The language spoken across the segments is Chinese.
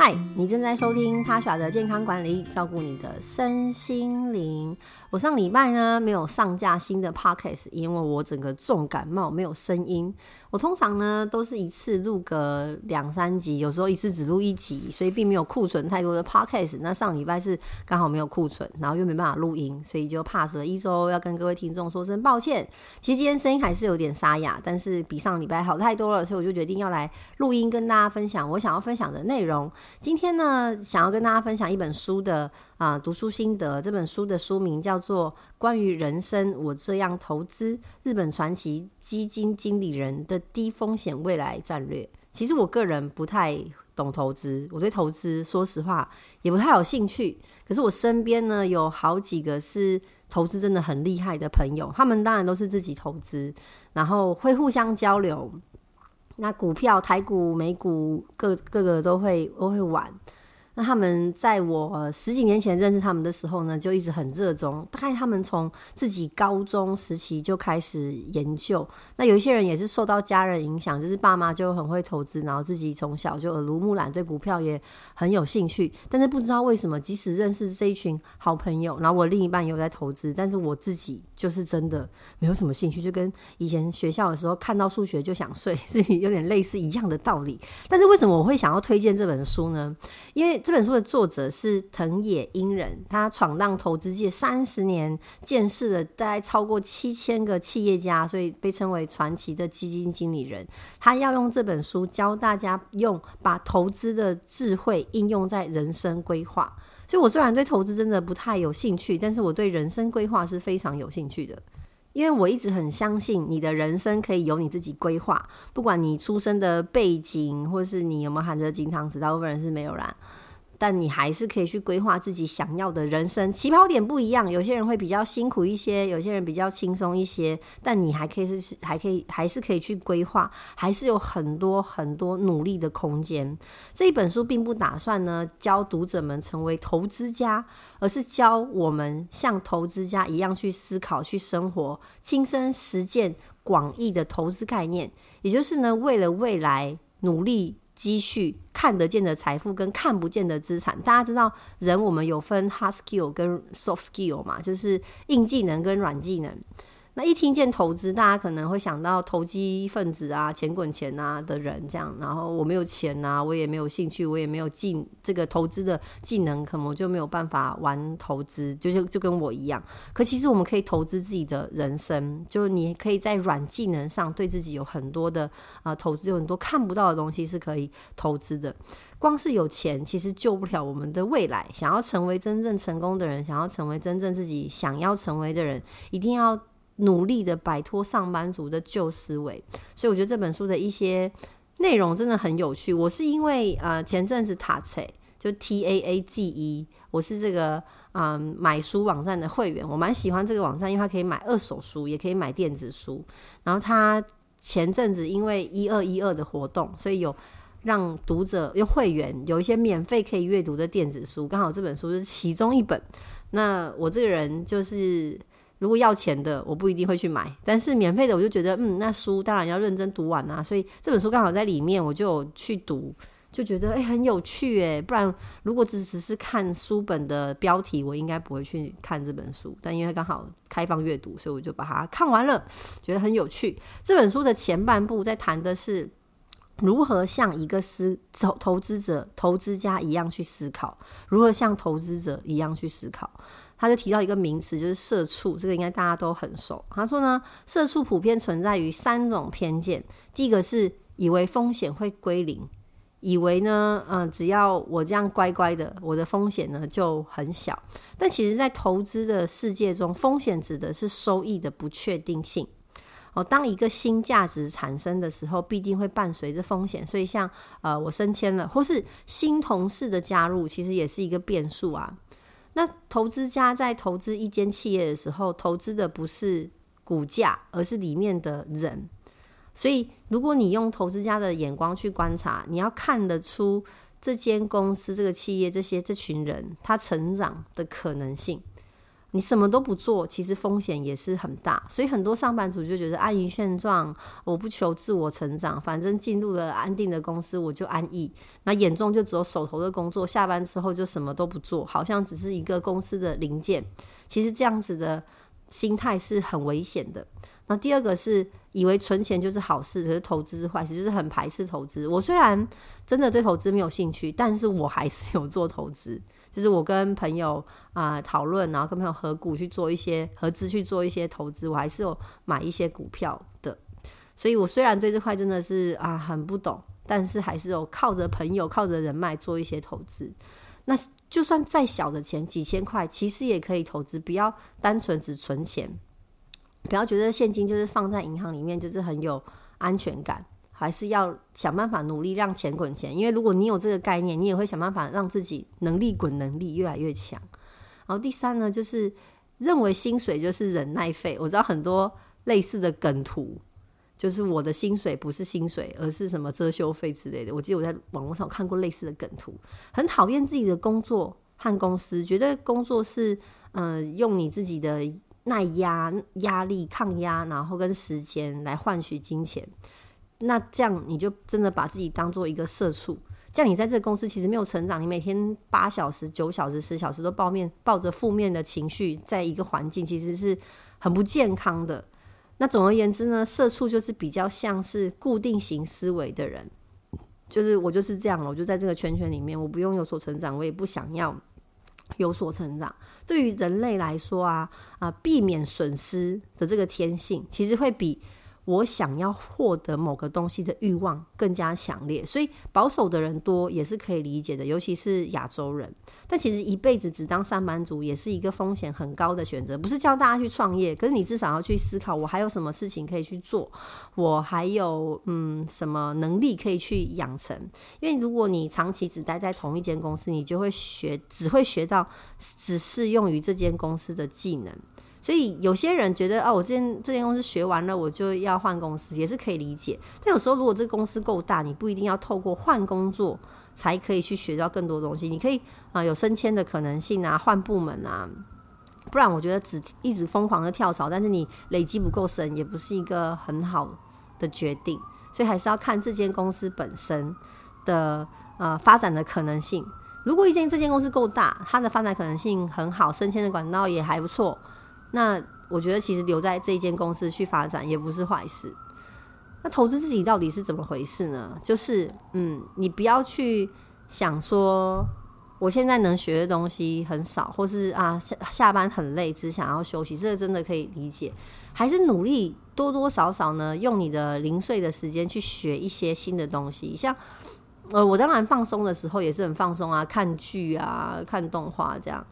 嗨，你正在收听 Tasha 的健康管理，照顾你的身心灵。我上礼拜呢没有上架新的 podcast，因为我整个重感冒，没有声音。我通常呢都是一次录个两三集，有时候一次只录一集，所以并没有库存太多的 podcast。那上礼拜是刚好没有库存，然后又没办法录音，所以就 pass 了一周，要跟各位听众说声抱歉。其实今天声音还是有点沙哑，但是比上礼拜好太多了，所以我就决定要来录音跟大家分享我想要分享的内容。今天呢，想要跟大家分享一本书的啊、读书心得。这本书的书名叫做《关于人生我这样投资：日本传奇基金经理人的低风险未来战略》。其实我个人不太懂投资，我对投资说实话也不太有兴趣。可是我身边呢有好几个是投资真的很厉害的朋友，他们当然都是自己投资，然后会互相交流。那股票、台股、美股，各各个都会都会玩。那他们在我十几年前认识他们的时候呢，就一直很热衷。大概他们从自己高中时期就开始研究。那有一些人也是受到家人影响，就是爸妈就很会投资，然后自己从小就耳濡目染，对股票也很有兴趣。但是不知道为什么，即使认识这一群好朋友，然后我另一半有在投资，但是我自己就是真的没有什么兴趣，就跟以前学校的时候看到数学就想睡，是有点类似一样的道理。但是为什么我会想要推荐这本书呢？因为这本书的作者是藤野英人，他闯荡投资界三十年，见识了大概超过七千个企业家，所以被称为传奇的基金经理人。他要用这本书教大家用把投资的智慧应用在人生规划。所以，我虽然对投资真的不太有兴趣，但是我对人生规划是非常有兴趣的，因为我一直很相信你的人生可以由你自己规划，不管你出生的背景，或是你有没有含着金汤匙，大部分人是没有啦。但你还是可以去规划自己想要的人生，起跑点不一样，有些人会比较辛苦一些，有些人比较轻松一些，但你还可以是还可以还是可以去规划，还是有很多很多努力的空间。这一本书并不打算呢教读者们成为投资家，而是教我们像投资家一样去思考、去生活，亲身实践广义的投资概念，也就是呢为了未来努力。积蓄看得见的财富跟看不见的资产，大家知道人我们有分 hard skill 跟 soft skill 嘛，就是硬技能跟软技能。那一听见投资，大家可能会想到投机分子啊、钱滚钱啊的人这样。然后我没有钱啊，我也没有兴趣，我也没有进这个投资的技能，可能我就没有办法玩投资，就就就跟我一样。可其实我们可以投资自己的人生，就是你可以在软技能上对自己有很多的啊、投资，有很多看不到的东西是可以投资的。光是有钱其实救不了我们的未来。想要成为真正成功的人，想要成为真正自己想要成为的人，一定要。努力的摆脱上班族的旧思维，所以我觉得这本书的一些内容真的很有趣。我是因为呃前阵子塔册就 T A A G E，我是这个嗯买书网站的会员，我蛮喜欢这个网站，因为它可以买二手书，也可以买电子书。然后它前阵子因为一二一二的活动，所以有让读者用会员有一些免费可以阅读的电子书，刚好这本书是其中一本。那我这个人就是。如果要钱的，我不一定会去买，但是免费的，我就觉得，嗯，那书当然要认真读完啊。所以这本书刚好在里面，我就有去读，就觉得诶、很有趣诶。不然如果只只是看书本的标题，我应该不会去看这本书。但因为刚好开放阅读，所以我就把它看完了，觉得很有趣。这本书的前半部在谈的是如何像一个思投投资者、投资家一样去思考，如何像投资者一样去思考。他就提到一个名词，就是社畜，这个应该大家都很熟。他说呢，社畜普遍存在于三种偏见。第一个是以为风险会归零，以为呢，嗯、只要我这样乖乖的，我的风险呢就很小。但其实，在投资的世界中，风险指的是收益的不确定性。哦，当一个新价值产生的时候，必定会伴随着风险。所以像，呃，我升迁了，或是新同事的加入，其实也是一个变数啊。那投资家在投资一间企业的时候，投资的不是股价，而是里面的人。所以，如果你用投资家的眼光去观察，你要看得出这间公司、这个企业、这些这群人他成长的可能性。你什么都不做，其实风险也是很大。所以很多上班族就觉得安于现状，我不求自我成长，反正进入了安定的公司，我就安逸。那眼中就只有手头的工作，下班之后就什么都不做，好像只是一个公司的零件。其实这样子的心态是很危险的。那第二个是以为存钱就是好事，可是投资是坏事，就是很排斥投资。我虽然真的对投资没有兴趣，但是我还是有做投资。就是我跟朋友啊讨论，然后跟朋友合股去做一些合资去做一些投资，我还是有买一些股票的。所以我虽然对这块真的是啊很不懂，但是还是有靠着朋友、靠着人脉做一些投资。那就算再小的钱，几千块，其实也可以投资。不要单纯只存钱，不要觉得现金就是放在银行里面就是很有安全感。还是要想办法努力让钱滚钱，因为如果你有这个概念，你也会想办法让自己能力滚能力越来越强。然后第三呢，就是认为薪水就是忍耐费。我知道很多类似的梗图，就是我的薪水不是薪水，而是什么遮羞费之类的。我记得我在网络上看过类似的梗图，很讨厌自己的工作和公司，觉得工作是嗯、用你自己的耐压、压力、抗压，然后跟时间来换取金钱。那这样你就真的把自己当做一个社畜，这样你在这个公司其实没有成长，你每天八小时、九小时、十小时都抱面抱着负面的情绪，在一个环境其实是很不健康的。那总而言之呢，社畜就是比较像是固定型思维的人，就是我就是这样了，我就在这个圈圈里面，我不用有所成长，我也不想要有所成长。对于人类来说啊啊，避免损失的这个天性，其实会比。我想要获得某个东西的欲望更加强烈，所以保守的人多也是可以理解的，尤其是亚洲人。但其实一辈子只当上班族也是一个风险很高的选择，不是叫大家去创业，可是你至少要去思考，我还有什么事情可以去做，我还有嗯什么能力可以去养成。因为如果你长期只待在同一间公司，你就会学，只会学到只适用于这间公司的技能。所以有些人觉得哦，我这间这间公司学完了，我就要换公司，也是可以理解。但有时候如果这个公司够大，你不一定要透过换工作才可以去学到更多东西。你可以啊、有升迁的可能性啊，换部门啊。不然我觉得只一直疯狂的跳槽，但是你累积不够深，也不是一个很好的决定。所以还是要看这间公司本身的呃发展的可能性。如果一间这间公司够大，它的发展可能性很好，升迁的管道也还不错。那我觉得其实留在这一间公司去发展也不是坏事。那投资自己到底是怎么回事呢？就是嗯，你不要去想说我现在能学的东西很少，或是啊下下班很累，只想要休息，这个真的可以理解。还是努力多多少少呢，用你的零碎的时间去学一些新的东西。像呃，我当然放松的时候也是很放松啊，看剧啊，看动画这样。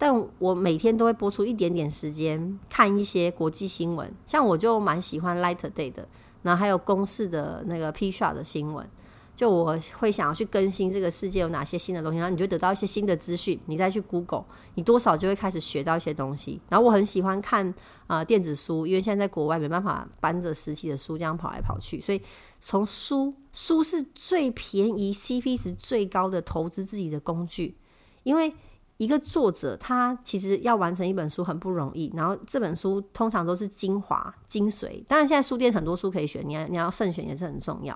但我每天都会播出一点点时间看一些国际新闻，像我就蛮喜欢 Light Day 的，然后还有公式的那个 P-SHOT 的新闻，就我会想要去更新这个世界有哪些新的东西，然后你就得到一些新的资讯，你再去 Google，你多少就会开始学到一些东西。然后我很喜欢看啊、电子书，因为现在在国外没办法搬着实体的书这样跑来跑去，所以从书书是最便宜、CP 值最高的投资自己的工具，因为。一个作者，他其实要完成一本书很不容易，然后这本书通常都是精华精髓。当然，现在书店很多书可以选，你要你要慎选也是很重要。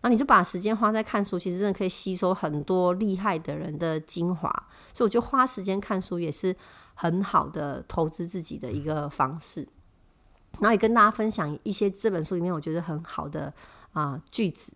然后你就把时间花在看书，其实真的可以吸收很多厉害的人的精华。所以我觉得花时间看书也是很好的投资自己的一个方式。然后也跟大家分享一些这本书里面我觉得很好的啊、句子。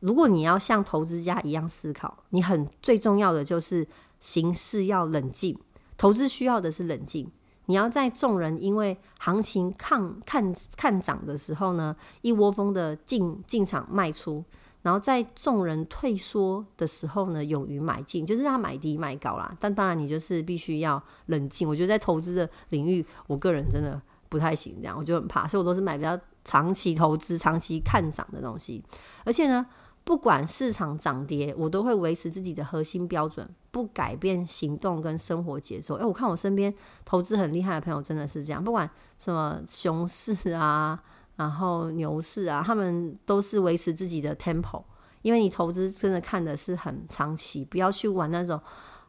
如果你要像投资家一样思考，你很最重要的就是。行事要冷静，投资需要的是冷静。你要在众人因为行情看看看涨的时候呢，一窝蜂的进进场卖出；然后在众人退缩的时候呢，勇于买进，就是他买低卖高啦。但当然，你就是必须要冷静。我觉得在投资的领域，我个人真的不太行，这样我就很怕，所以我都是买比较长期投资、长期看涨的东西。而且呢。不管市场涨跌，我都会维持自己的核心标准，不改变行动跟生活节奏。诶，我看我身边投资很厉害的朋友真的是这样，不管什么熊市啊，然后牛市啊，他们都是维持自己的 tempo。因为你投资真的看的是很长期，不要去玩那种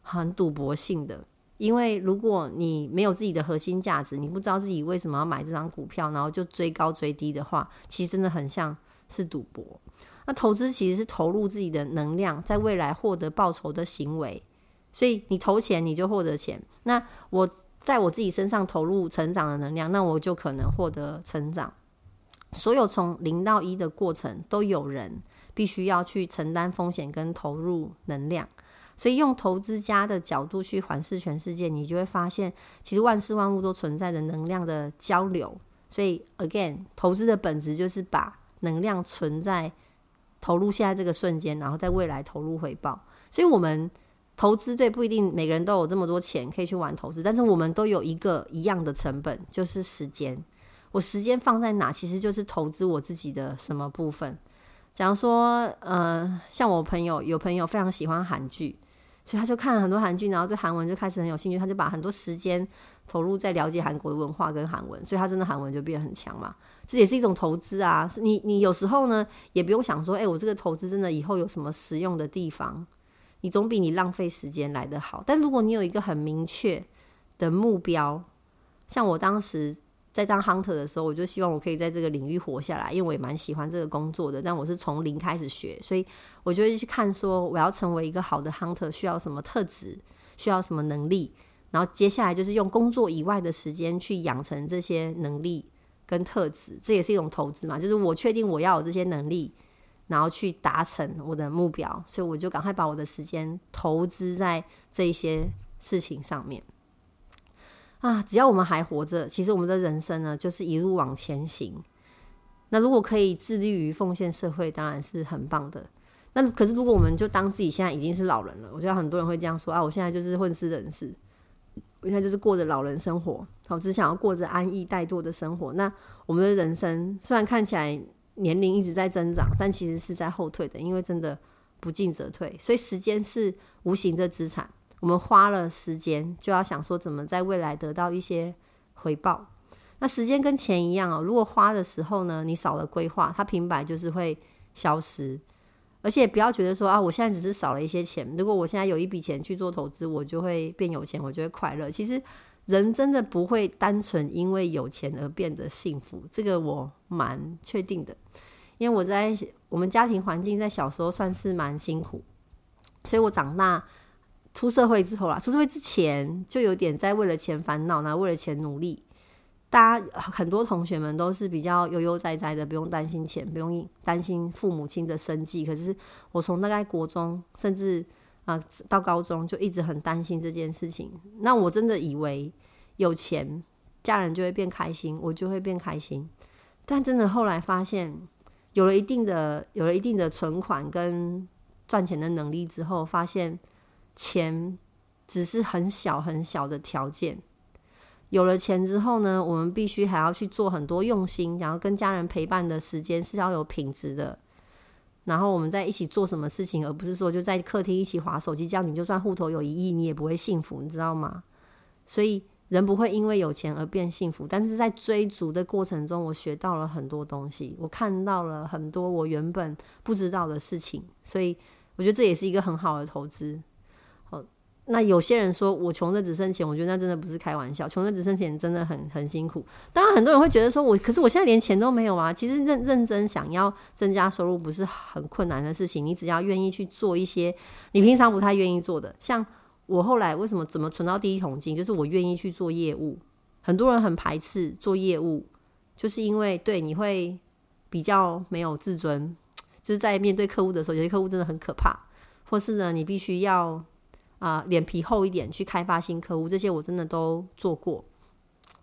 很赌博性的。因为如果你没有自己的核心价值，你不知道自己为什么要买这张股票，然后就追高追低的话，其实真的很像是赌博。那投资其实是投入自己的能量，在未来获得报酬的行为。所以你投钱，你就获得钱。那我在我自己身上投入成长的能量，那我就可能获得成长。所有从零到一的过程，都有人必须要去承担风险跟投入能量。所以，用投资家的角度去环视全世界，你就会发现，其实万事万物都存在着能量的交流。所以，again，投资的本质就是把能量存在投入现在这个瞬间，然后在未来投入回报。所以，我们投资对不一定每个人都有这么多钱可以去玩投资，但是我们都有一个一样的成本，就是时间。我时间放在哪，其实就是投资我自己的什么部分。假如说，呃，像我朋友有朋友非常喜欢韩剧。所以他就看了很多韩剧，然后对韩文就开始很有兴趣，他就把很多时间投入在了解韩国的文化跟韩文，所以他真的韩文就变得很强嘛。这也是一种投资啊。你你有时候呢，也不用想说，哎、我这个投资真的以后有什么实用的地方，你总比你浪费时间来得好。但如果你有一个很明确的目标，像我当时。在当 hunter 的时候，我就希望我可以在这个领域活下来，因为我也蛮喜欢这个工作的。但我是从零开始学，所以我就会去看说，我要成为一个好的 hunter 需要什么特质，需要什么能力，然后接下来就是用工作以外的时间去养成这些能力跟特质，这也是一种投资嘛。就是我确定我要有这些能力，然后去达成我的目标，所以我就赶快把我的时间投资在这一些事情上面。啊，只要我们还活着，其实我们的人生呢，就是一路往前行。那如果可以致力于奉献社会，当然是很棒的。那可是如果我们就当自己现在已经是老人了，我觉得很多人会这样说啊，我现在就是混吃等死，我现在就是过着老人生活，我只想要过着安逸怠惰的生活。那我们的人生虽然看起来年龄一直在增长，但其实是在后退的，因为真的不进则退。所以时间是无形的资产。我们花了时间，就要想说怎么在未来得到一些回报。那时间跟钱一样哦，如果花的时候呢，你少了规划，它平白就是会消失。而且不要觉得说啊，我现在只是少了一些钱，如果我现在有一笔钱去做投资，我就会变有钱，我就会快乐。其实人真的不会单纯因为有钱而变得幸福，这个我蛮确定的。因为我在我们家庭环境在小时候算是蛮辛苦，所以我长大。出社会之后啦，出社会之前就有点在为了钱烦恼，那为了钱努力。大家很多同学们都是比较悠悠哉哉的，不用担心钱，不用担心父母亲的生计。可是我从大概国中，甚至啊、到高中，就一直很担心这件事情。那我真的以为有钱，家人就会变开心，我就会变开心。但真的后来发现，有了一定的有了一定的存款跟赚钱的能力之后，发现。钱只是很小很小的条件。有了钱之后呢，我们必须还要去做很多用心，然后跟家人陪伴的时间是要有品质的。然后我们在一起做什么事情，而不是说就在客厅一起划手机，这样你就算户头有一亿，你也不会幸福，你知道吗？所以人不会因为有钱而变幸福，但是在追逐的过程中，我学到了很多东西，我看到了很多我原本不知道的事情，所以我觉得这也是一个很好的投资。那有些人说我穷的只剩钱，我觉得那真的不是开玩笑，穷的只剩钱真的很很辛苦。当然，很多人会觉得说我，可是我现在连钱都没有啊。其实认认真想要增加收入不是很困难的事情，你只要愿意去做一些你平常不太愿意做的。像我后来为什么怎么存到第一桶金，就是我愿意去做业务。很多人很排斥做业务，就是因为对你会比较没有自尊，就是在面对客户的时候，有些客户真的很可怕，或是呢，你必须要。啊，脸皮厚一点去开发新客户，这些我真的都做过。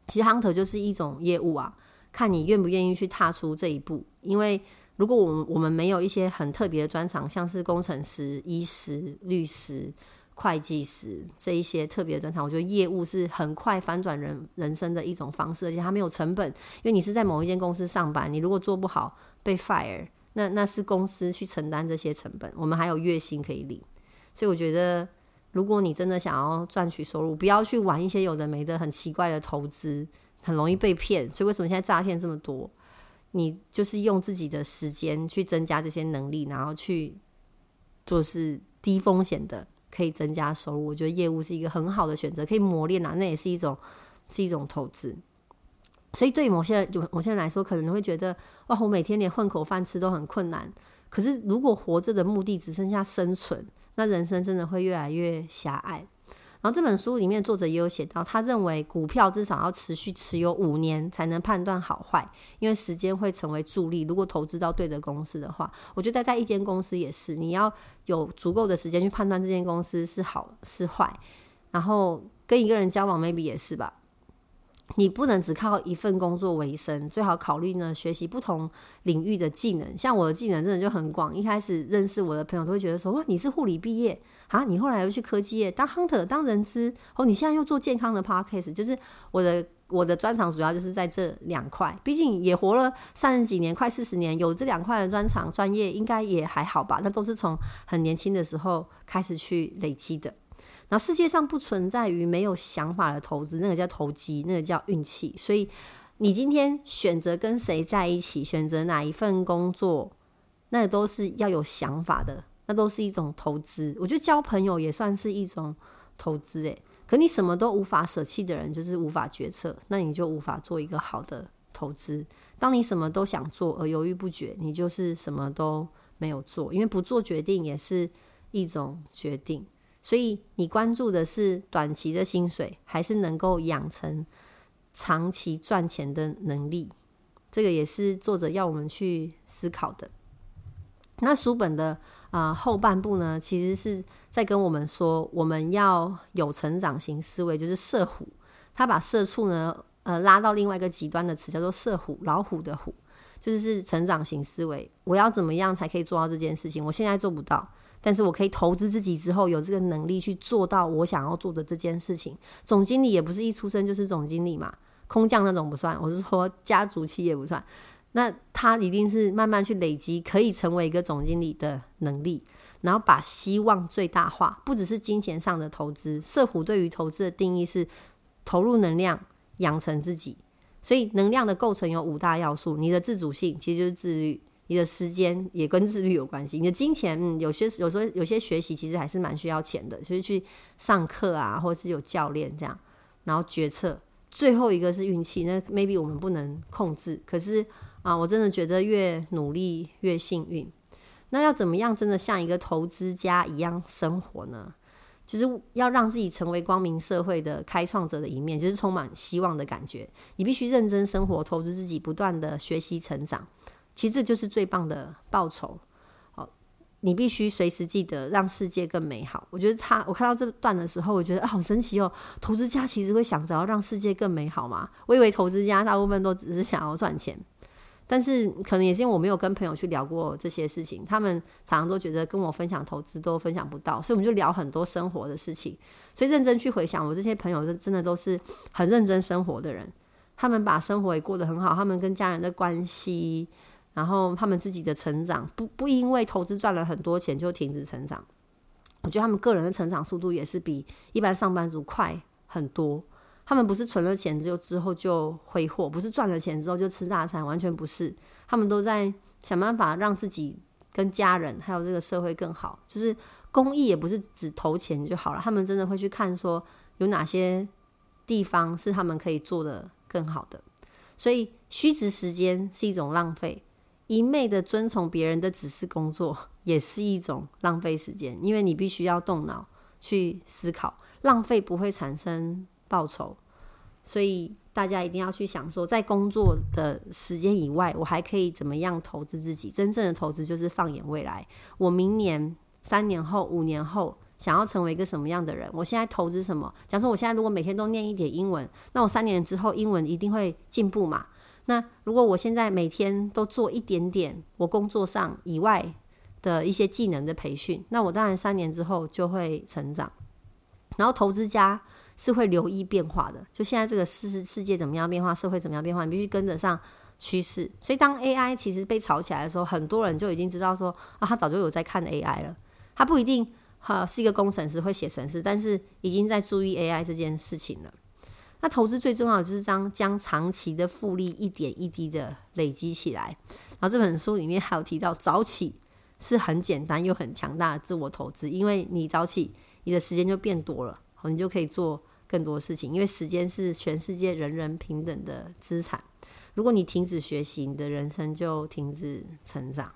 其实 hunter 就是一种业务啊，看你愿不愿意去踏出这一步。因为如果我们我们没有一些很特别的专长，像是工程师、医师、律师、会计师这一些特别的专长，我觉得业务是很快翻转人人生的一种方式，而且它没有成本，因为你是在某一间公司上班，你如果做不好被 fire，那那是公司去承担这些成本，我们还有月薪可以领，所以我觉得。如果你真的想要赚取收入，不要去玩一些有的没的很奇怪的投资，很容易被骗。所以为什么现在诈骗这么多？你就是用自己的时间去增加这些能力，然后去做是低风险的可以增加收入，我觉得业务是一个很好的选择，可以磨练啊，那也是一种是一种投资。所以对某些人，某些人来说，可能会觉得哇，我每天连混口饭吃都很困难。可是如果活着的目的只剩下生存，那人生真的会越来越狭隘。然后这本书里面作者也有写到，他认为股票至少要持续持有五年才能判断好坏，因为时间会成为助力。如果投资到对的公司的话，我觉得在一间公司也是，你要有足够的时间去判断这间公司是好是坏。然后跟一个人交往，maybe 也是吧。你不能只靠一份工作为生，最好考虑呢学习不同领域的技能。像我的技能真的就很广，一开始认识我的朋友都会觉得说：哇，你是护理毕业啊？你后来又去科技业当 hunter 当人资哦，你现在又做健康的 podcast，就是我的我的专长主要就是在这两块。毕竟也活了三十几年，快四十年，有这两块的专长专业，应该也还好吧？那都是从很年轻的时候开始去累积的。然后世界上不存在于没有想法的投资，那个叫投机，那个叫运气。所以你今天选择跟谁在一起，选择哪一份工作，那都是要有想法的，那都是一种投资。我觉得交朋友也算是一种投资，诶，可你什么都无法舍弃的人，就是无法决策，那你就无法做一个好的投资。当你什么都想做而犹豫不决，你就是什么都没有做，因为不做决定也是一种决定。所以，你关注的是短期的薪水，还是能够养成长期赚钱的能力？这个也是作者要我们去思考的。那书本的啊、后半部呢，其实是在跟我们说，我们要有成长型思维，就是社虎。他把社畜呢，呃，拉到另外一个极端的词，叫做社虎，老虎的虎，就是成长型思维。我要怎么样才可以做到这件事情？我现在做不到。但是我可以投资自己之后，有这个能力去做到我想要做的这件事情。总经理也不是一出生就是总经理嘛，空降那种不算。我是说家族企业不算，那他一定是慢慢去累积，可以成为一个总经理的能力，然后把希望最大化，不只是金钱上的投资。社虎对于投资的定义是投入能量，养成自己。所以能量的构成有五大要素，你的自主性其实就是自律。你的时间也跟自律有关系。你的金钱，嗯，有些有时候有些学习其实还是蛮需要钱的，就是去上课啊，或者是有教练这样。然后决策，最后一个是运气。那 maybe 我们不能控制，可是啊，我真的觉得越努力越幸运。那要怎么样真的像一个投资家一样生活呢？就是要让自己成为光明社会的开创者的一面，就是充满希望的感觉。你必须认真生活，投资自己，不断的学习成长。其实就是最棒的报酬，好，你必须随时记得让世界更美好。我觉得他，我看到这段的时候，我觉得啊，好神奇哦！投资家其实会想着要让世界更美好吗？我以为投资家大部分都只是想要赚钱，但是可能也是因为我没有跟朋友去聊过这些事情，他们常常都觉得跟我分享投资都分享不到，所以我们就聊很多生活的事情。所以认真去回想，我这些朋友真的都是很认真生活的人，他们把生活也过得很好，他们跟家人的关系。然后他们自己的成长不不因为投资赚了很多钱就停止成长，我觉得他们个人的成长速度也是比一般上班族快很多。他们不是存了钱之后之后就挥霍，不是赚了钱之后就吃大餐，完全不是。他们都在想办法让自己跟家人还有这个社会更好。就是公益也不是只投钱就好了，他们真的会去看说有哪些地方是他们可以做得更好的。所以虚掷时间是一种浪费。一昧的遵从别人的指示工作，也是一种浪费时间，因为你必须要动脑去思考，浪费不会产生报酬，所以大家一定要去想说，在工作的时间以外，我还可以怎么样投资自己？真正的投资就是放眼未来，我明年、三年后、五年后想要成为一个什么样的人？我现在投资什么？假如说我现在如果每天都念一点英文，那我三年之后英文一定会进步嘛？那如果我现在每天都做一点点我工作上以外的一些技能的培训，那我当然三年之后就会成长。然后投资家是会留意变化的，就现在这个世世界怎么样变化，社会怎么样变化，你必须跟得上趋势。所以当 AI 其实被炒起来的时候，很多人就已经知道说啊，他早就有在看 AI 了。他不一定哈是一个工程师会写程式，但是已经在注意 AI 这件事情了。那投资最重要的就是将将长期的复利一点一滴的累积起来。然后这本书里面还有提到，早起是很简单又很强大的自我投资，因为你早起你的时间就变多了，你就可以做更多事情。因为时间是全世界人人平等的资产。如果你停止学习，你的人生就停止成长。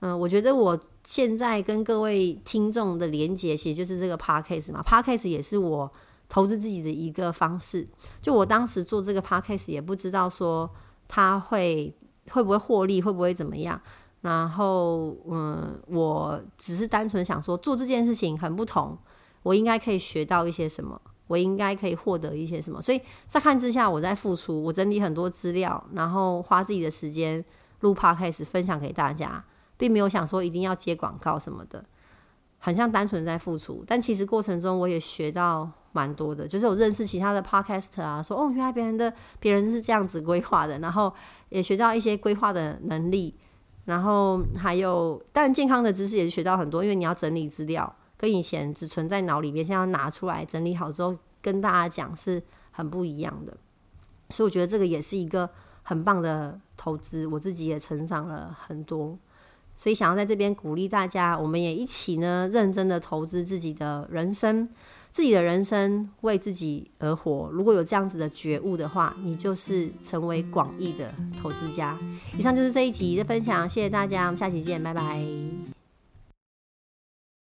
嗯，我觉得我现在跟各位听众的连接，其实就是这个 podcast 嘛。podcast 也是我投资自己的一个方式。就我当时做这个 podcast，也不知道说它会会不会获利，会不会怎么样。然后，嗯，我只是单纯想说，做这件事情很不同，我应该可以学到一些什么，我应该可以获得一些什么。所以，乍看之下，我在付出，我整理很多资料，然后花自己的时间录 podcast 分享给大家。并没有想说一定要接广告什么的，很像单纯在付出。但其实过程中我也学到蛮多的，就是我认识其他的 Podcast 啊，说哦，原来别人的别人是这样子规划的，然后也学到一些规划的能力，然后还有当然健康的知识也是学到很多，因为你要整理资料，跟以前只存在脑里面，现在要拿出来整理好之后跟大家讲是很不一样的。所以我觉得这个也是一个很棒的投资，我自己也成长了很多。所以想要在这边鼓励大家，我们也一起呢，认真的投资自己的人生，自己的人生为自己而活。如果有这样子的觉悟的话，你就是成为广义的投资家。以上就是这一集的分享，谢谢大家，我们下期见，拜拜。